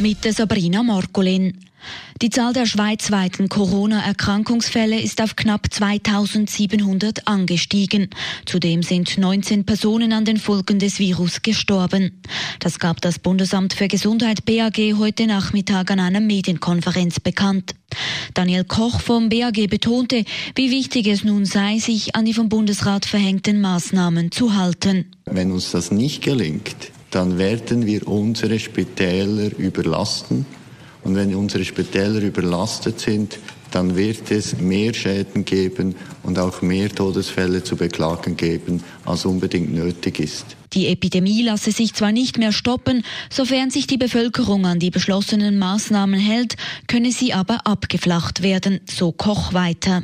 Mit Sabrina Markolin. Die Zahl der schweizweiten Corona-Erkrankungsfälle ist auf knapp 2700 angestiegen. Zudem sind 19 Personen an den Folgen des Virus gestorben. Das gab das Bundesamt für Gesundheit BAG heute Nachmittag an einer Medienkonferenz bekannt. Daniel Koch vom BAG betonte, wie wichtig es nun sei, sich an die vom Bundesrat verhängten Maßnahmen zu halten. Wenn uns das nicht gelingt, dann werden wir unsere Spitäler überlasten und wenn unsere Spitäler überlastet sind, dann wird es mehr Schäden geben und auch mehr Todesfälle zu beklagen geben, als unbedingt nötig ist. Die Epidemie lasse sich zwar nicht mehr stoppen, sofern sich die Bevölkerung an die beschlossenen Maßnahmen hält, könne sie aber abgeflacht werden, so Koch weiter.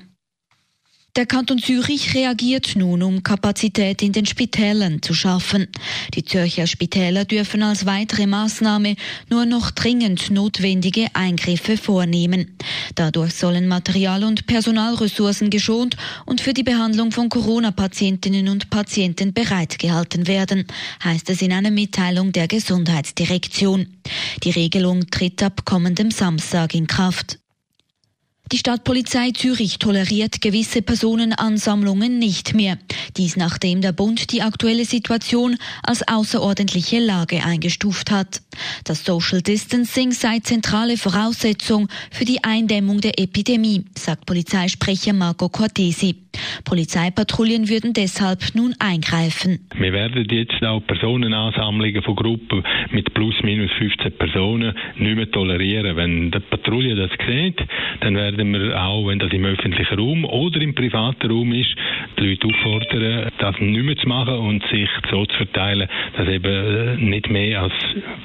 Der Kanton Zürich reagiert nun, um Kapazität in den Spitälern zu schaffen. Die Zürcher Spitäler dürfen als weitere Maßnahme nur noch dringend notwendige Eingriffe vornehmen. Dadurch sollen Material- und Personalressourcen geschont und für die Behandlung von Corona-Patientinnen und Patienten bereitgehalten werden, heißt es in einer Mitteilung der Gesundheitsdirektion. Die Regelung tritt ab kommendem Samstag in Kraft. Die Stadtpolizei Zürich toleriert gewisse Personenansammlungen nicht mehr. Dies nachdem der Bund die aktuelle Situation als außerordentliche Lage eingestuft hat. Das Social Distancing sei zentrale Voraussetzung für die Eindämmung der Epidemie, sagt Polizeisprecher Marco Cortesi. Polizeipatrouillen würden deshalb nun eingreifen. Wir werden jetzt auch Personenansammlungen von Gruppen mit plus minus 15 Personen nicht mehr tolerieren. Wenn die Patrouille das sieht, dann werden wir auch, wenn das im öffentlichen Raum oder im privaten Raum ist, die Leute auffordern, das nicht mehr zu machen und sich so zu verteilen, dass eben äh, nicht mehr als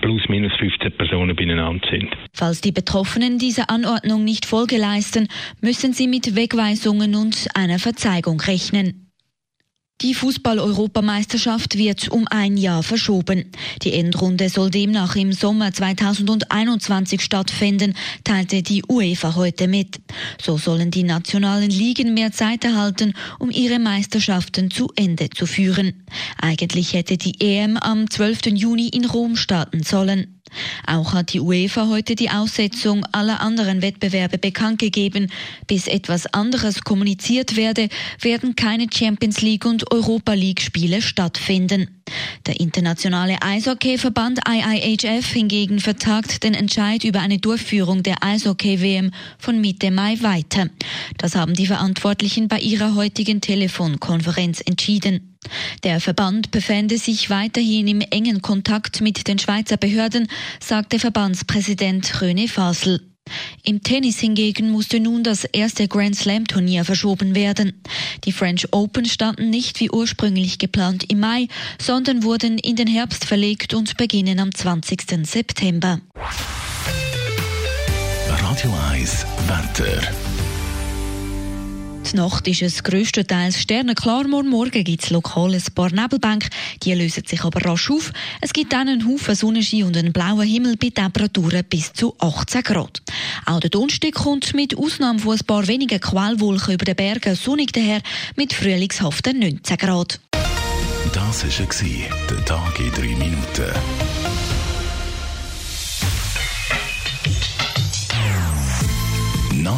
plus minus 15 Personen beieinander sind. Falls die Betroffenen dieser Anordnung nicht Folge leisten, müssen sie mit Wegweisungen und einer Verzeigung rechnen. Die Fußball-Europameisterschaft wird um ein Jahr verschoben. Die Endrunde soll demnach im Sommer 2021 stattfinden, teilte die UEFA heute mit. So sollen die nationalen Ligen mehr Zeit erhalten, um ihre Meisterschaften zu Ende zu führen. Eigentlich hätte die EM am 12. Juni in Rom starten sollen. Auch hat die UEFA heute die Aussetzung aller anderen Wettbewerbe bekannt gegeben. Bis etwas anderes kommuniziert werde, werden keine Champions League und Europa League Spiele stattfinden. Der internationale Eishockeyverband IIHF hingegen vertagt den Entscheid über eine Durchführung der Eishockey-WM von Mitte Mai weiter. Das haben die Verantwortlichen bei ihrer heutigen Telefonkonferenz entschieden. Der Verband befände sich weiterhin im engen Kontakt mit den Schweizer Behörden, sagte Verbandspräsident René Fasel. Im Tennis hingegen musste nun das erste Grand Slam Turnier verschoben werden. Die French Open standen nicht wie ursprünglich geplant im Mai, sondern wurden in den Herbst verlegt und beginnen am 20. September. Radio 1 Wetter. Die Nacht ist es grösstenteils sternenklar. Morgen gibt es lokal ein paar Nebelbänke. Die lösen sich aber rasch auf. Es gibt dann einen Haufen Sonnenschein und einen blauen Himmel bei Temperaturen bis zu 18 Grad. Auch der Donnerstag kommt mit Ausnahme von ein paar wenigen Quellwolken über den Bergen sonnig daher mit frühlingshaften 19 Grad. Das war der Tag in drei Minuten.